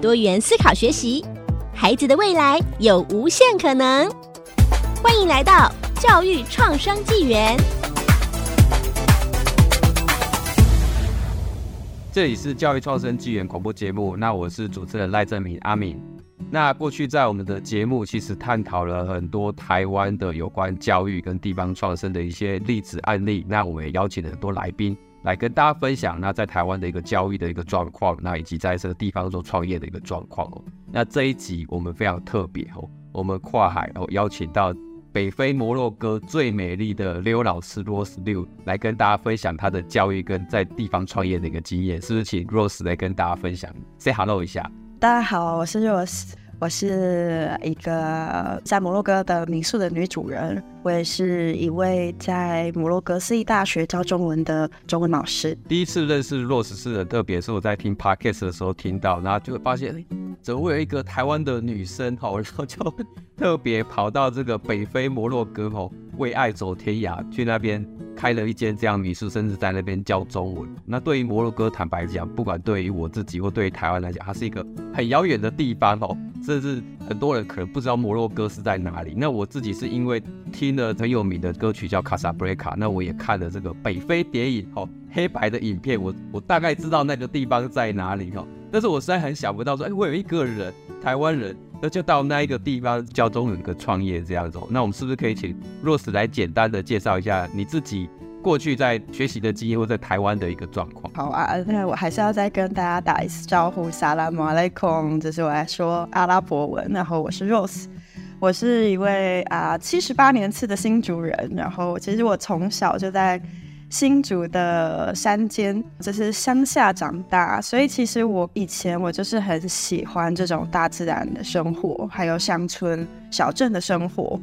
多元思考学习，孩子的未来有无限可能。欢迎来到教育创生纪元。这里是教育创生纪元广播节目，那我是主持人赖正明阿敏。那过去在我们的节目，其实探讨了很多台湾的有关教育跟地方创生的一些例子案例。那我们也邀请了很多来宾来跟大家分享，那在台湾的一个教育的一个状况，那以及在这个地方做创业的一个状况哦。那这一集我们非常特别哦，我们跨海哦邀请到。北非摩洛哥最美丽的刘老师 Rose Liu 来跟大家分享他的教育跟在地方创业的一个经验，是不是？请 Rose 来跟大家分享，say hello 一下。大家好，我是 Rose，我是一个在摩洛哥的民宿的女主人，我也是一位在摩洛哥私立大学教中文的中文老师。第一次认识 Rose 是很特别，是我在听 Podcast 的时候听到，然后就会发现，怎么会有一个台湾的女生吼，然后就特别跑到这个北非摩洛哥吼，为爱走天涯，去那边开了一间这样民宿，甚至在那边教中文。那对于摩洛哥，坦白讲，不管对于我自己或对于台湾来讲，它是一个很遥远的地方哦，甚至很多人可能不知道摩洛哥是在哪里。那我自己是因为听了很有名的歌曲叫《卡萨布雷卡》，那我也看了这个北非谍影哦，黑白的影片，我我大概知道那个地方在哪里哦。但是我实在很想不到说，哎，我有一个人，台湾人，那就到那一个地方教中文跟创业这样子。那我们是不是可以请 Rose 来简单的介绍一下你自己过去在学习的经验，或在台湾的一个状况？好啊，那我还是要再跟大家打一次招呼，萨拉姆阿雷孔，这是我来说阿拉伯文。然后我是 Rose，我是一位啊七十八年次的新竹人。然后其实我从小就在。新竹的山间，就是乡下长大，所以其实我以前我就是很喜欢这种大自然的生活，还有乡村小镇的生活。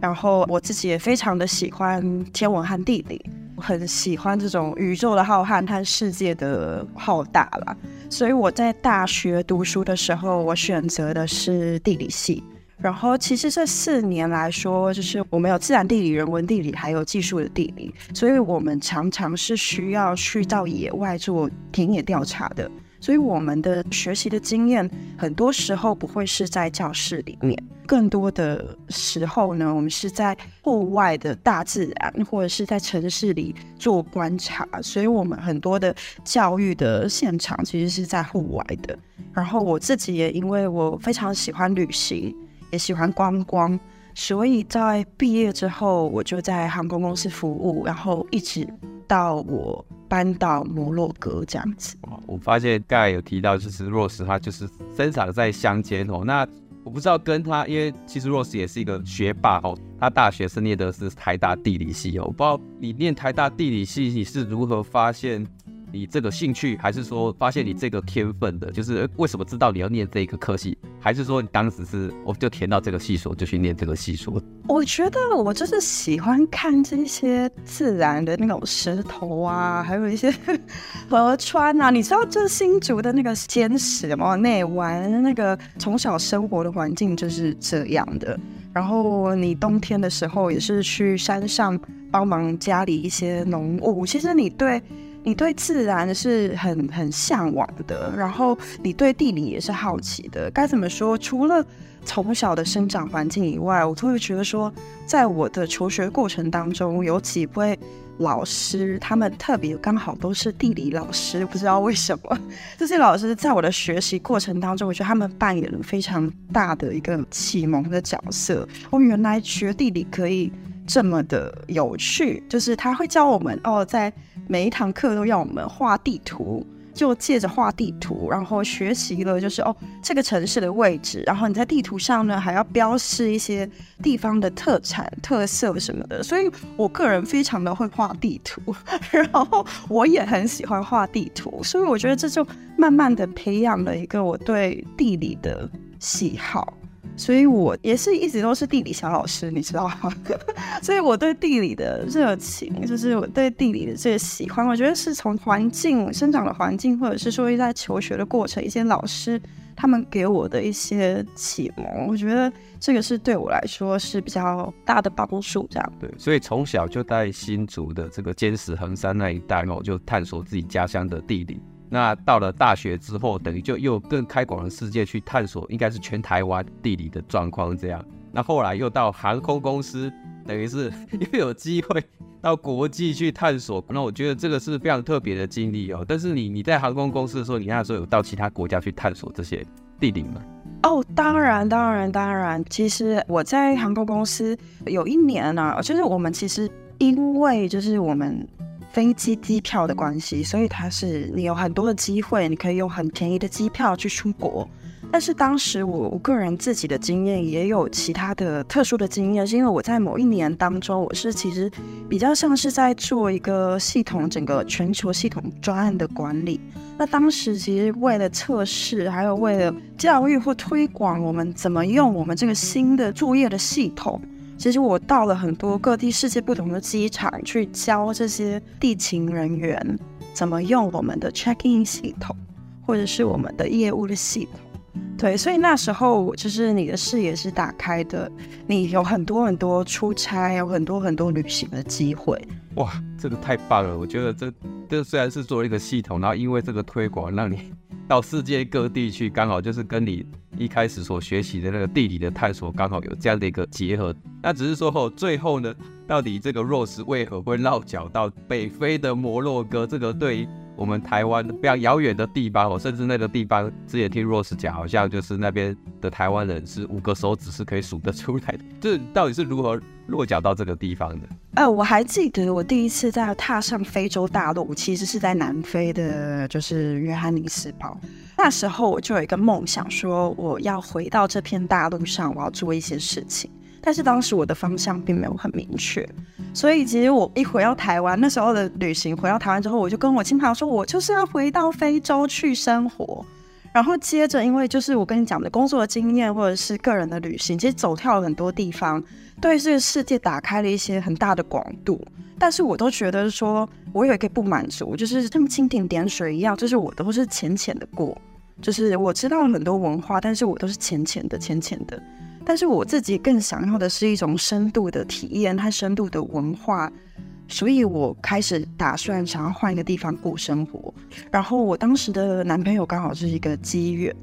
然后我自己也非常的喜欢天文和地理，我很喜欢这种宇宙的浩瀚和世界的浩大了。所以我在大学读书的时候，我选择的是地理系。然后，其实这四年来说，就是我们有自然地理、人文地理，还有技术的地理，所以我们常常是需要去到野外做田野调查的。所以我们的学习的经验，很多时候不会是在教室里面，更多的时候呢，我们是在户外的大自然，或者是在城市里做观察。所以我们很多的教育的现场，其实是在户外的。然后我自己也因为我非常喜欢旅行。也喜欢观光，所以在毕业之后，我就在航空公司服务，然后一直到我搬到摩洛哥这样子。我发现刚才有提到，就是 Rose 他就是生长在乡间哦。那我不知道跟他，因为其实 Rose 也是一个学霸哦，他大学是念的是台大地理系哦。我不知道你念台大地理系，你是如何发现？你这个兴趣，还是说发现你这个天分的，就是为什么知道你要念这个科系，还是说你当时是我就填到这个系所就去念这个系所？我觉得我就是喜欢看这些自然的那种石头啊，还有一些 河川啊。你知道，这新竹的那个尖石嘛，内湾那个从小生活的环境就是这样的。然后你冬天的时候也是去山上帮忙家里一些农务，其实你对。你对自然是很很向往的，然后你对地理也是好奇的。该怎么说？除了从小的生长环境以外，我都会觉得说，在我的求学过程当中，有几位老师，他们特别刚好都是地理老师，不知道为什么这些老师在我的学习过程当中，我觉得他们扮演了非常大的一个启蒙的角色。我原来学地理可以这么的有趣，就是他会教我们哦，在每一堂课都要我们画地图，就借着画地图，然后学习了就是哦这个城市的位置，然后你在地图上呢还要标示一些地方的特产特色什么的。所以我个人非常的会画地图，然后我也很喜欢画地图，所以我觉得这就慢慢的培养了一个我对地理的喜好。所以我也是一直都是地理小老师，你知道吗？所以我对地理的热情，就是我对地理的这个喜欢，我觉得是从环境生长的环境，或者是说在求学的过程，一些老师他们给我的一些启蒙，我觉得这个是对我来说是比较大的帮助。这样对，所以从小就在新竹的这个尖石横山那一带我，就探索自己家乡的地理。那到了大学之后，等于就又更开广了世界去探索，应该是全台湾地理的状况这样。那后来又到航空公司，等于是又有机会到国际去探索。那我觉得这个是非常特别的经历哦。但是你你在航空公司的时候，你那时候有到其他国家去探索这些地理吗？哦，当然，当然，当然。其实我在航空公司有一年呢、就是我们其实因为就是我们。飞机机票的关系，所以它是你有很多的机会，你可以用很便宜的机票去出国。但是当时我我个人自己的经验也有其他的特殊的经验，是因为我在某一年当中，我是其实比较像是在做一个系统整个全球系统专案的管理。那当时其实为了测试，还有为了教育或推广我们怎么用我们这个新的作业的系统。其实我到了很多各地世界不同的机场去教这些地勤人员怎么用我们的 check-in 系统，或者是我们的业务的系统。对，所以那时候就是你的视野是打开的，你有很多很多出差，有很多很多旅行的机会。哇，这个太棒了！我觉得这这虽然是做一个系统，然后因为这个推广，让你到世界各地去，刚好就是跟你一开始所学习的那个地理的探索，刚好有这样的一个结合。那只是说后最后呢，到底这个 Rose 为何会落脚到北非的摩洛哥？这个对我们台湾非常遥远的地方我，甚至那个地方之前听 Rose 讲，好像就是那边的台湾人是五个手指是可以数得出来的。这到底是如何落脚到这个地方的？呃，我还记得我第一次在踏上非洲大陆，其实是在南非的，就是约翰尼斯堡。那时候我就有一个梦想，说我要回到这片大陆上，我要做一些事情。但是当时我的方向并没有很明确，所以其实我一回到台湾，那时候的旅行回到台湾之后，我就跟我亲朋友说，我就是要回到非洲去生活。然后接着，因为就是我跟你讲的工作的经验或者是个人的旅行，其实走跳了很多地方，对这个世界打开了一些很大的广度。但是我都觉得说，我有一个不满足，就是这么蜻蜓点水一样，就是我都是浅浅的过，就是我知道了很多文化，但是我都是浅浅的、浅浅的。但是我自己更想要的是一种深度的体验和深度的文化，所以我开始打算想要换一个地方过生活。然后我当时的男朋友刚好是一个机缘。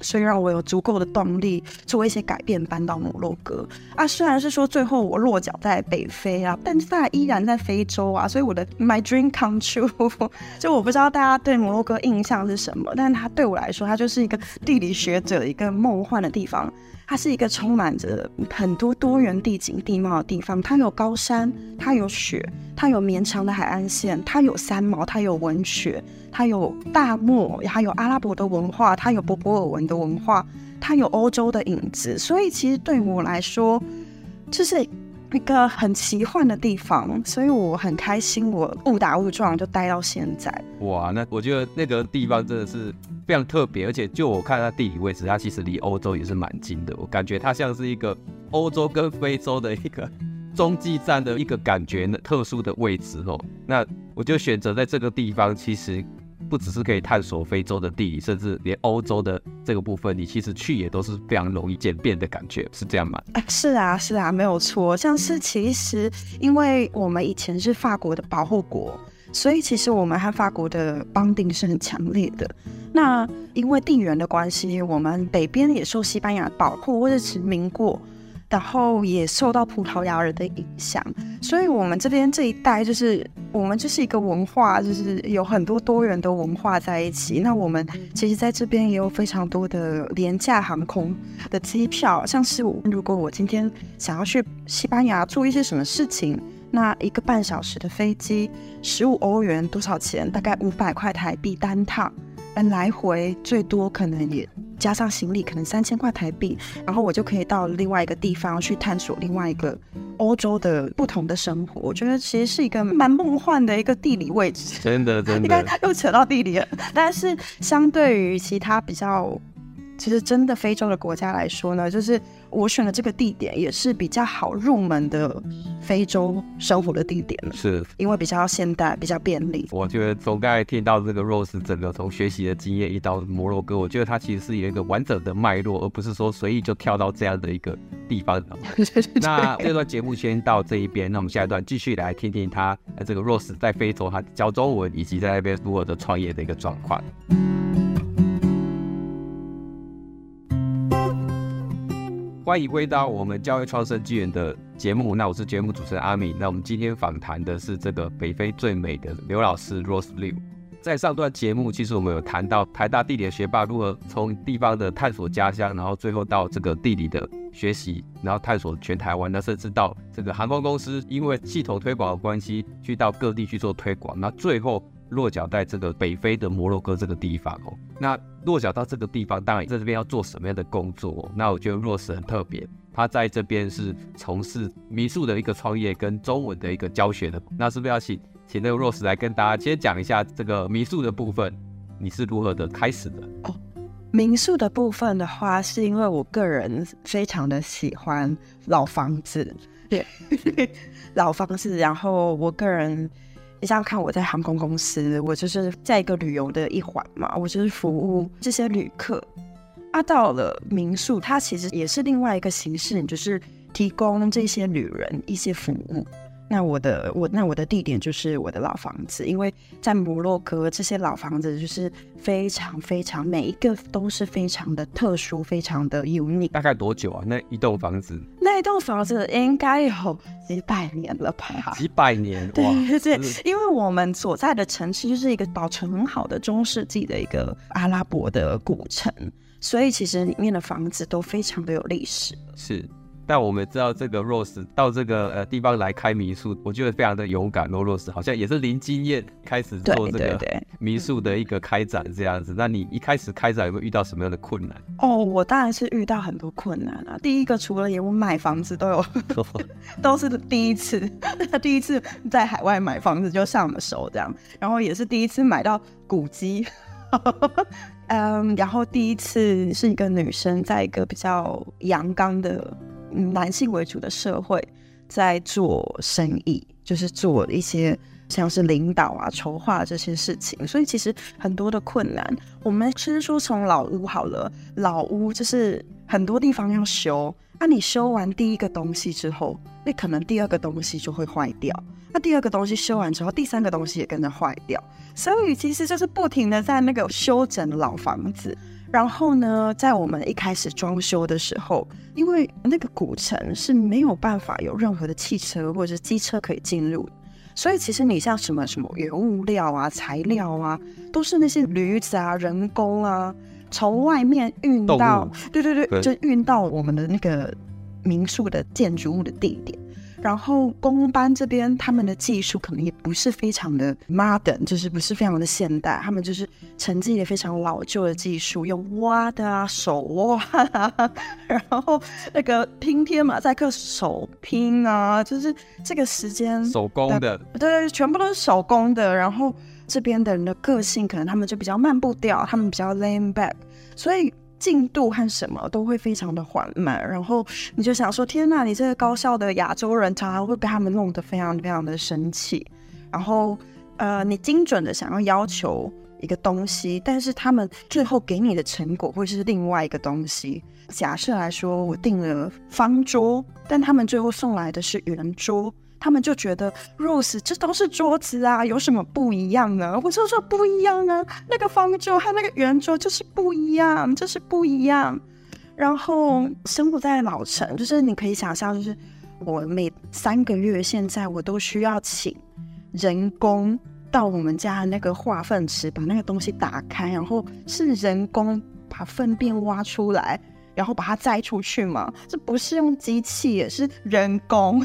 所以让我有足够的动力做一些改变，搬到摩洛哥啊。虽然是说最后我落脚在北非啊，但是它依然在非洲啊。所以我的 my dream come true，就我不知道大家对摩洛哥印象是什么，但它对我来说，它就是一个地理学者一个梦幻的地方。它是一个充满着很多多元地景地貌的地方。它有高山，它有雪，它有绵长的海岸线，它有三毛，它有文学。它有大漠，还有阿拉伯的文化，它有波波尔文的文化，它有欧洲的影子，所以其实对我来说，就是一个很奇幻的地方，所以我很开心，我误打误撞就待到现在。哇，那我觉得那个地方真的是非常特别，而且就我看它地理位置，它其实离欧洲也是蛮近的，我感觉它像是一个欧洲跟非洲的一个中继站的一个感觉特殊的位置哦。那我就选择在这个地方，其实。不只是可以探索非洲的地理，甚至连欧洲的这个部分，你其实去也都是非常容易简便的感觉，是这样吗？是啊，是啊，没有错。像是其实，因为我们以前是法国的保护国，所以其实我们和法国的邦定是很强烈的。那因为地缘的关系，我们北边也受西班牙保护或者殖民过。然后也受到葡萄牙人的影响，所以我们这边这一带就是我们就是一个文化，就是有很多多元的文化在一起。那我们其实在这边也有非常多的廉价航空的机票，像是我如果我今天想要去西班牙做一些什么事情，那一个半小时的飞机，十五欧元多少钱？大概五百块台币单趟，嗯，来回最多可能也加上行李，可能三千块台币，然后我就可以到另外一个地方去探索另外一个欧洲的不同的生活。我觉得其实是一个蛮梦幻的一个地理位置，真的真的，你看又扯到地理了。但是相对于其他比较。其实，真的非洲的国家来说呢，就是我选的这个地点也是比较好入门的非洲生活的地点了，是因为比较现代、比较便利。我觉得从刚才听到这个 Rose 整个从学习的经验一到摩洛哥，我觉得它其实是有一个完整的脉络，而不是说随意就跳到这样的一个地方。那这段节目先到这一边，那我们下一段继续来听听他这个 Rose 在非洲他教中文以及在那边如何的创业的一个状况。欢迎回到我们教育创生纪元的节目，那我是节目主持人阿敏。那我们今天访谈的是这个北非最美的刘老师 Rose Liu。在上段节目，其实我们有谈到台大地理的学霸如何从地方的探索家乡，然后最后到这个地理的学习，然后探索全台湾，那甚至到这个航空公司，因为系统推广的关系，去到各地去做推广，那最后。落脚在这个北非的摩洛哥这个地方哦，那落脚到这个地方，当然在这边要做什么样的工作哦？那我觉得 Rose 很特别，他在这边是从事民宿的一个创业跟中文的一个教学的。那是不是要请请那个 Rose 来跟大家先讲一下这个民宿的部分，你是如何的开始的？哦，民宿的部分的话，是因为我个人非常的喜欢老房子，对，老房子，然后我个人。你想想看，我在航空公司，我就是在一个旅游的一环嘛，我就是服务这些旅客。啊，到了民宿，它其实也是另外一个形式，就是提供这些旅人一些服务。那我的我那我的地点就是我的老房子，因为在摩洛哥这些老房子就是非常非常每一个都是非常的特殊，非常的 unique。大概多久啊？那一栋房子？那一栋房子应该有几百年了吧？几百年？对对对，因为我们所在的城市就是一个保存很好的中世纪的一个阿拉伯的古城，所以其实里面的房子都非常的有历史。是。但我们知道这个 Rose 到这个呃地方来开民宿，我觉得非常的勇敢。Rose 好像也是零经验开始做这个民宿的一个开展这样子。那你一开始开展有没有遇到什么样的困难？哦，我当然是遇到很多困难啊。第一个，除了也我买房子都有，都是第一次，第一次在海外买房子就上了手这样，然后也是第一次买到古迹，嗯，然后第一次是一个女生在一个比较阳刚的。男性为主的社会在做生意，就是做一些像是领导啊、筹划这些事情，所以其实很多的困难。我们先说从老屋好了，老屋就是很多地方要修，那、你修完第一个东西之后，那可能第二个东西就会坏掉，那第二个东西修完之后，第三个东西也跟着坏掉，所以其实就是不停的在那个修整老房子。然后呢，在我们一开始装修的时候，因为那个古城是没有办法有任何的汽车或者是机车可以进入，所以其实你像什么什么原物料啊、材料啊，都是那些驴子啊、人工啊，从外面运到，对对对，就运到我们的那个民宿的建筑物的地点。然后公班这边他们的技术可能也不是非常的 modern，就是不是非常的现代，他们就是承继了非常老旧的技术，用挖的啊，手挖啊，然后那个拼贴马赛克手拼啊，就是这个时间手工的，对对，全部都是手工的。然后这边的人的个性可能他们就比较慢步调，他们比较 lame back，所以。进度和什么都会非常的缓慢，然后你就想说：天呐，你这个高效的亚洲人常常会被他们弄得非常非常的生气。然后，呃，你精准的想要要求一个东西，但是他们最后给你的成果会是另外一个东西。假设来说，我订了方桌，但他们最后送来的是圆桌。他们就觉得 Rose 这都是桌子啊，有什么不一样呢？我就说不一样啊，那个方桌和那个圆桌就是不一样，就是不一样。然后生活在老城，就是你可以想象，就是我每三个月现在我都需要请人工到我们家的那个化粪池，把那个东西打开，然后是人工把粪便挖出来，然后把它摘出去嘛。这不是用机器，也是人工。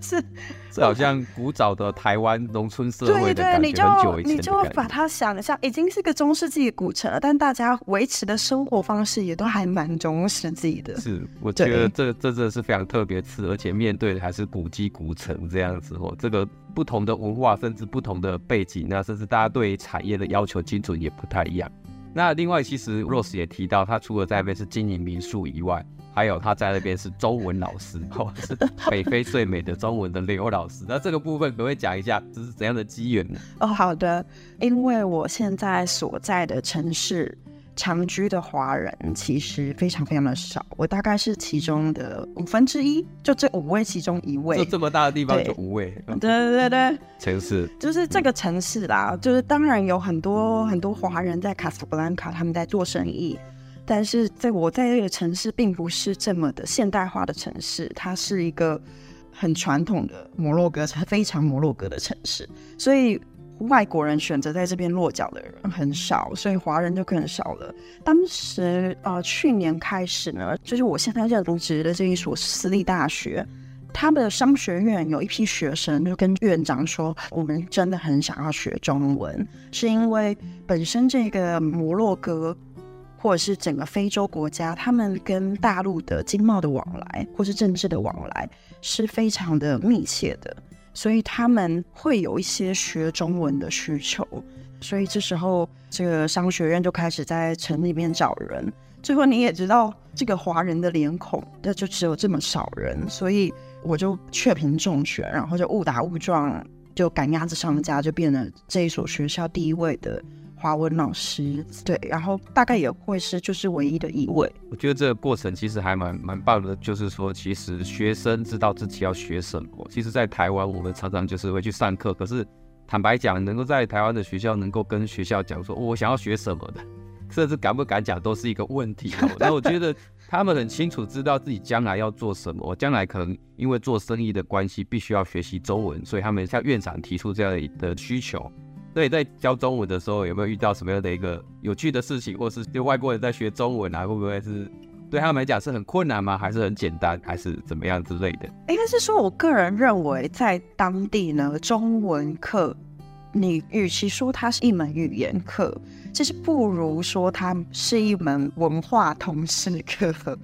是，这好像古早的台湾农村社会的感觉，对对，你就你就把它想一下，已经是个中世纪的古城了，但大家维持的生活方式也都还蛮中世纪的。是，我觉得这这真的是非常特别次，而且面对的还是古迹古城这样子哦。这个不同的文化，甚至不同的背景，那甚至大家对产业的要求精准也不太一样。那另外，其实 Rose 也提到，他除了在那边是经营民宿以外，还有他在那边是中文老师，哦，是北非最美的中文的刘老师。那这个部分可不可以讲一下，这是怎样的机缘呢？哦，好的，因为我现在所在的城市。长居的华人其实非常非常的少，我大概是其中的五分之一，就这五位其中一位。就这么大的地方就五位？对对对对，城市就是这个城市啦，就是当然有很多很多华人在卡萨布兰卡他们在做生意，但是在我在这个城市并不是这么的现代化的城市，它是一个很传统的摩洛哥，非常摩洛哥的城市，所以。外国人选择在这边落脚的人很少，所以华人就更少了。当时呃，去年开始呢，就是我现在任职的这一所私立大学，他们的商学院有一批学生就跟院长说：“我们真的很想要学中文，是因为本身这个摩洛哥或者是整个非洲国家，他们跟大陆的经贸的往来或是政治的往来是非常的密切的。”所以他们会有一些学中文的需求，所以这时候这个商学院就开始在城里面找人。最后你也知道，这个华人的脸孔，那就只有这么少人，所以我就雀屏中选，然后就误打误撞，就赶鸭子上架，就变了这一所学校第一位的。华文老师对，然后大概也会是就是唯一的一位。我觉得这个过程其实还蛮蛮棒的，就是说其实学生知道自己要学什么。其实，在台湾我们常常就是会去上课，可是坦白讲，能够在台湾的学校能够跟学校讲说我想要学什么的，甚至敢不敢讲都是一个问题。那我觉得他们很清楚知道自己将来要做什么，我将来可能因为做生意的关系必须要学习中文，所以他们向院长提出这样的需求。所以在教中文的时候，有没有遇到什么样的一个有趣的事情，或是就外国人在学中文啊，会不会是对他们来讲是很困难吗？还是很简单，还是怎么样之类的？应该是说，我个人认为，在当地呢，中文课，你与其说它是一门语言课，其实不如说它是一门文化通识课，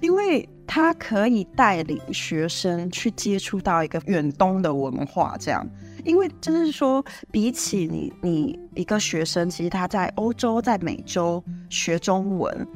因为它可以带领学生去接触到一个远东的文化，这样。因为就是说，比起你，你一个学生，其实他在欧洲、在美洲学中文，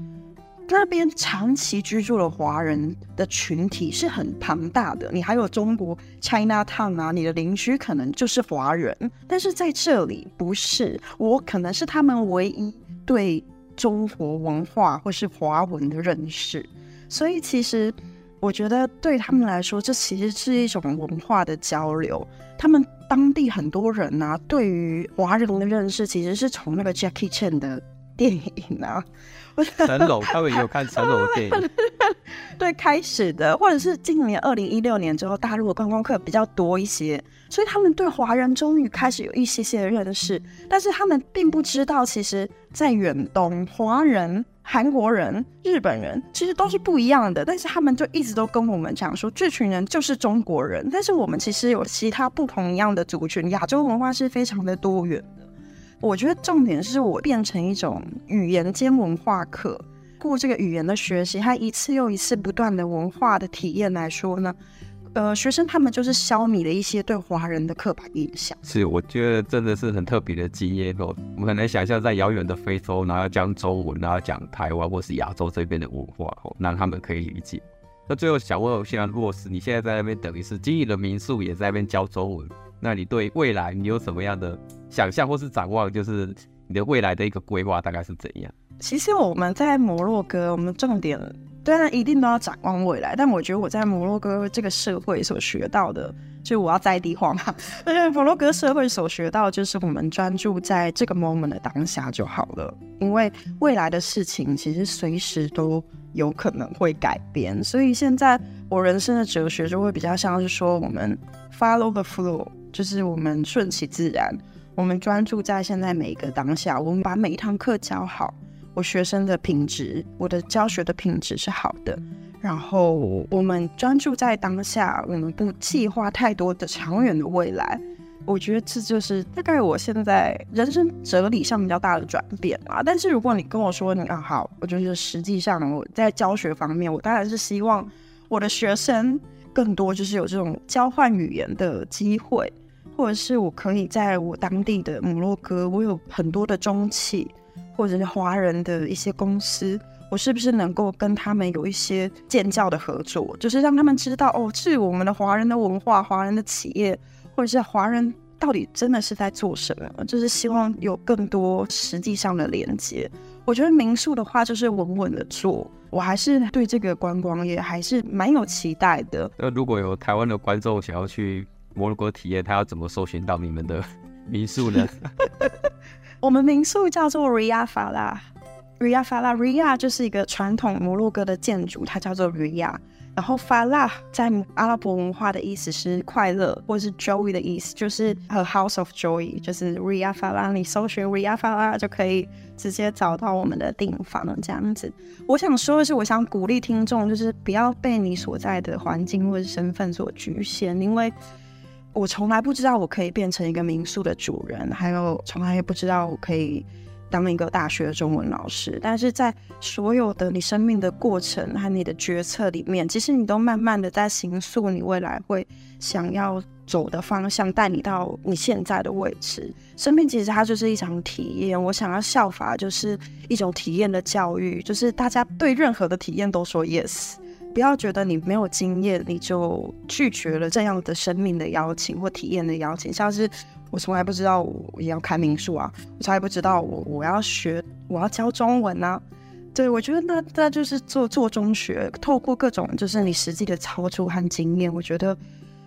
那边长期居住的华人的群体是很庞大的。你还有中国 China Town 啊，你的邻居可能就是华人，但是在这里不是，我可能是他们唯一对中国文化或是华文的认识，所以其实。我觉得对他们来说，这其实是一种文化的交流。他们当地很多人呢、啊，对于华人的认识，其实是从那个 Jackie Chan 的电影啊，成龙，他们也有看成龙的电影，对，开始的，或者是今年二零一六年之后，大陆的观光客比较多一些，所以他们对华人终于开始有一些些的认识，但是他们并不知道，其实，在远东，华人。韩国人、日本人其实都是不一样的，但是他们就一直都跟我们讲说，这群人就是中国人。但是我们其实有其他不同一样的族群，亚洲文化是非常的多元的。我觉得重点是我变成一种语言兼文化课，过这个语言的学习，还一次又一次不断的文化的体验来说呢。呃，学生他们就是消弭了一些对华人的刻板印象。是，我觉得真的是很特别的经验哦。我们很难想象，在遥远的非洲，然后讲中文，然后讲台湾或是亚洲这边的文化哦，让他们可以理解。那最后想问，一下若是你现在在那边等于是经营的民宿，也在那边教中文，那你对未来你有什么样的想象或是展望？就是你的未来的一个规划大概是怎样？其实我们在摩洛哥，我们重点。当然一定都要展望未来，但我觉得我在摩洛哥这个社会所学到的，就我要在地化嘛。而且摩洛哥社会所学到，就是我们专注在这个 moment 的当下就好了，因为未来的事情其实随时都有可能会改变。所以现在我人生的哲学就会比较像是说，我们 follow the flow，就是我们顺其自然，我们专注在现在每一个当下，我们把每一堂课教好。我学生的品质，我的教学的品质是好的，然后我们专注在当下，我们不计划太多的长远的未来。我觉得这就是大概我现在人生哲理上比较大的转变啊。但是如果你跟我说你啊好，我觉得实际上我在教学方面，我当然是希望我的学生更多就是有这种交换语言的机会，或者是我可以在我当地的摩洛哥，我有很多的中企或者是华人的一些公司，我是不是能够跟他们有一些建教的合作，就是让他们知道哦，是我们的华人的文化、华人的企业。或者是华人到底真的是在做什么？就是希望有更多实际上的连接。我觉得民宿的话，就是稳稳的做。我还是对这个观光业还是蛮有期待的。那如果有台湾的观众想要去摩洛哥体验，他要怎么搜寻到你们的 民宿呢？我们民宿叫做 Ria Fala，Ria Fala，Ria 就是一个传统摩洛哥的建筑，它叫做 Ria。然后 Falah 在阿拉伯文化的意思是快乐，或是 joy 的意思，就是 a house of joy，就是 Ria Fala 你搜寻 Ria Fala 就可以直接找到我们的订房这样子。我想说的是，我想鼓励听众，就是不要被你所在的环境或者身份所局限，因为我从来不知道我可以变成一个民宿的主人，还有从来也不知道我可以。当一个大学的中文老师，但是在所有的你生命的过程和你的决策里面，其实你都慢慢的在形塑你未来会想要走的方向，带你到你现在的位置。生命其实它就是一场体验，我想要效法就是一种体验的教育，就是大家对任何的体验都说 yes，不要觉得你没有经验你就拒绝了这样的生命的邀请或体验的邀请，像是。我从来不知道我也要开民宿啊！我从来不知道我我要学我要教中文啊！对，我觉得那那就是做做中学，透过各种就是你实际的操作和经验，我觉得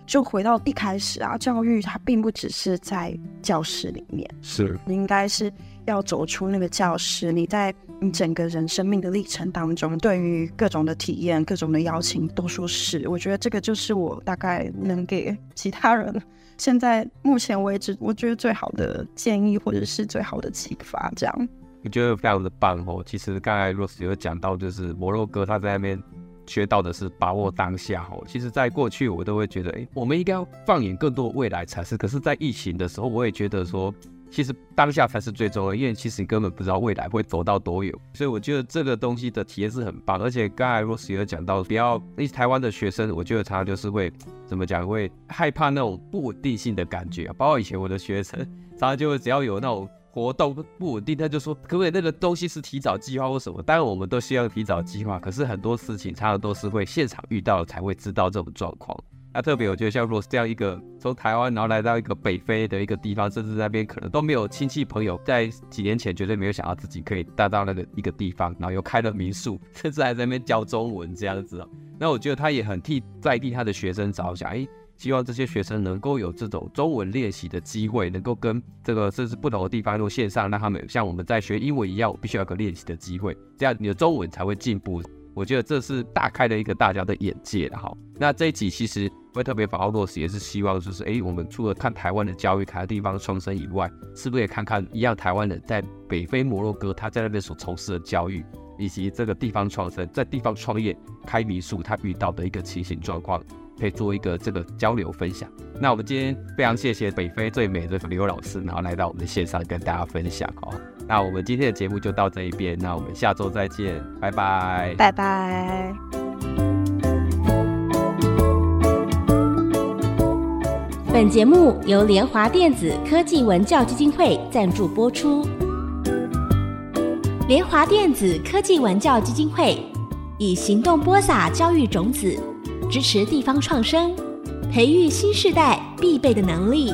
就回到一开始啊，教育它并不只是在教室里面，是你应该是要走出那个教室，你在你整个人生命的历程当中，对于各种的体验、各种的邀请都说是。我觉得这个就是我大概能给其他人。现在目前为止，我觉得最好的建议或者是最好的启发，这样我觉得非常的棒哦。其实刚才 Rose 有讲到，就是摩洛哥他在那边学到的是把握当下哦。其实，在过去我都会觉得，哎，我们应该要放眼更多未来才是。可是，在疫情的时候，我也觉得说。其实当下才是最重要，因为其实你根本不知道未来会走到多远，所以我觉得这个东西的体验是很棒。而且刚才 Rose 有讲到，不要因为台湾的学生，我觉得他就是会怎么讲，会害怕那种不稳定性的感觉。包括以前我的学生，常常就只要有那种活动不稳定，他就说可不可以那个东西是提早计划或什么？当然我们都希望提早计划，可是很多事情常常都是会现场遇到才会知道这种状况。那特别，我觉得像 Rose 这样一个从台湾然后来到一个北非的一个地方，甚至那边可能都没有亲戚朋友，在几年前绝对没有想到自己可以带到那个一个地方，然后又开了民宿，甚至还在那边教中文这样子。那我觉得他也很替在地他的学生着想，哎，希望这些学生能够有这种中文练习的机会，能够跟这个甚至不同的地方用线上，让他们像我们在学英文一样，我必须要有个练习的机会，这样你的中文才会进步。我觉得这是大开了一个大家的眼界的哈。那这一集其实会特别访问 Rose，也是希望就是，哎，我们除了看台湾的教育、看地方创生以外，是不是也看看一样台湾人在北非摩洛哥他在那边所从事的教育，以及这个地方创生在地方创业开民宿他遇到的一个情形状况，可以做一个这个交流分享。那我们今天非常谢谢北非最美的刘老师，然后来到我们的线上跟大家分享哦。那我们今天的节目就到这一边，那我们下周再见，拜拜，拜拜。本节目由联华电子科技文教基金会赞助播出。联华电子科技文教基金会以行动播撒教育种子，支持地方创生，培育新时代必备的能力。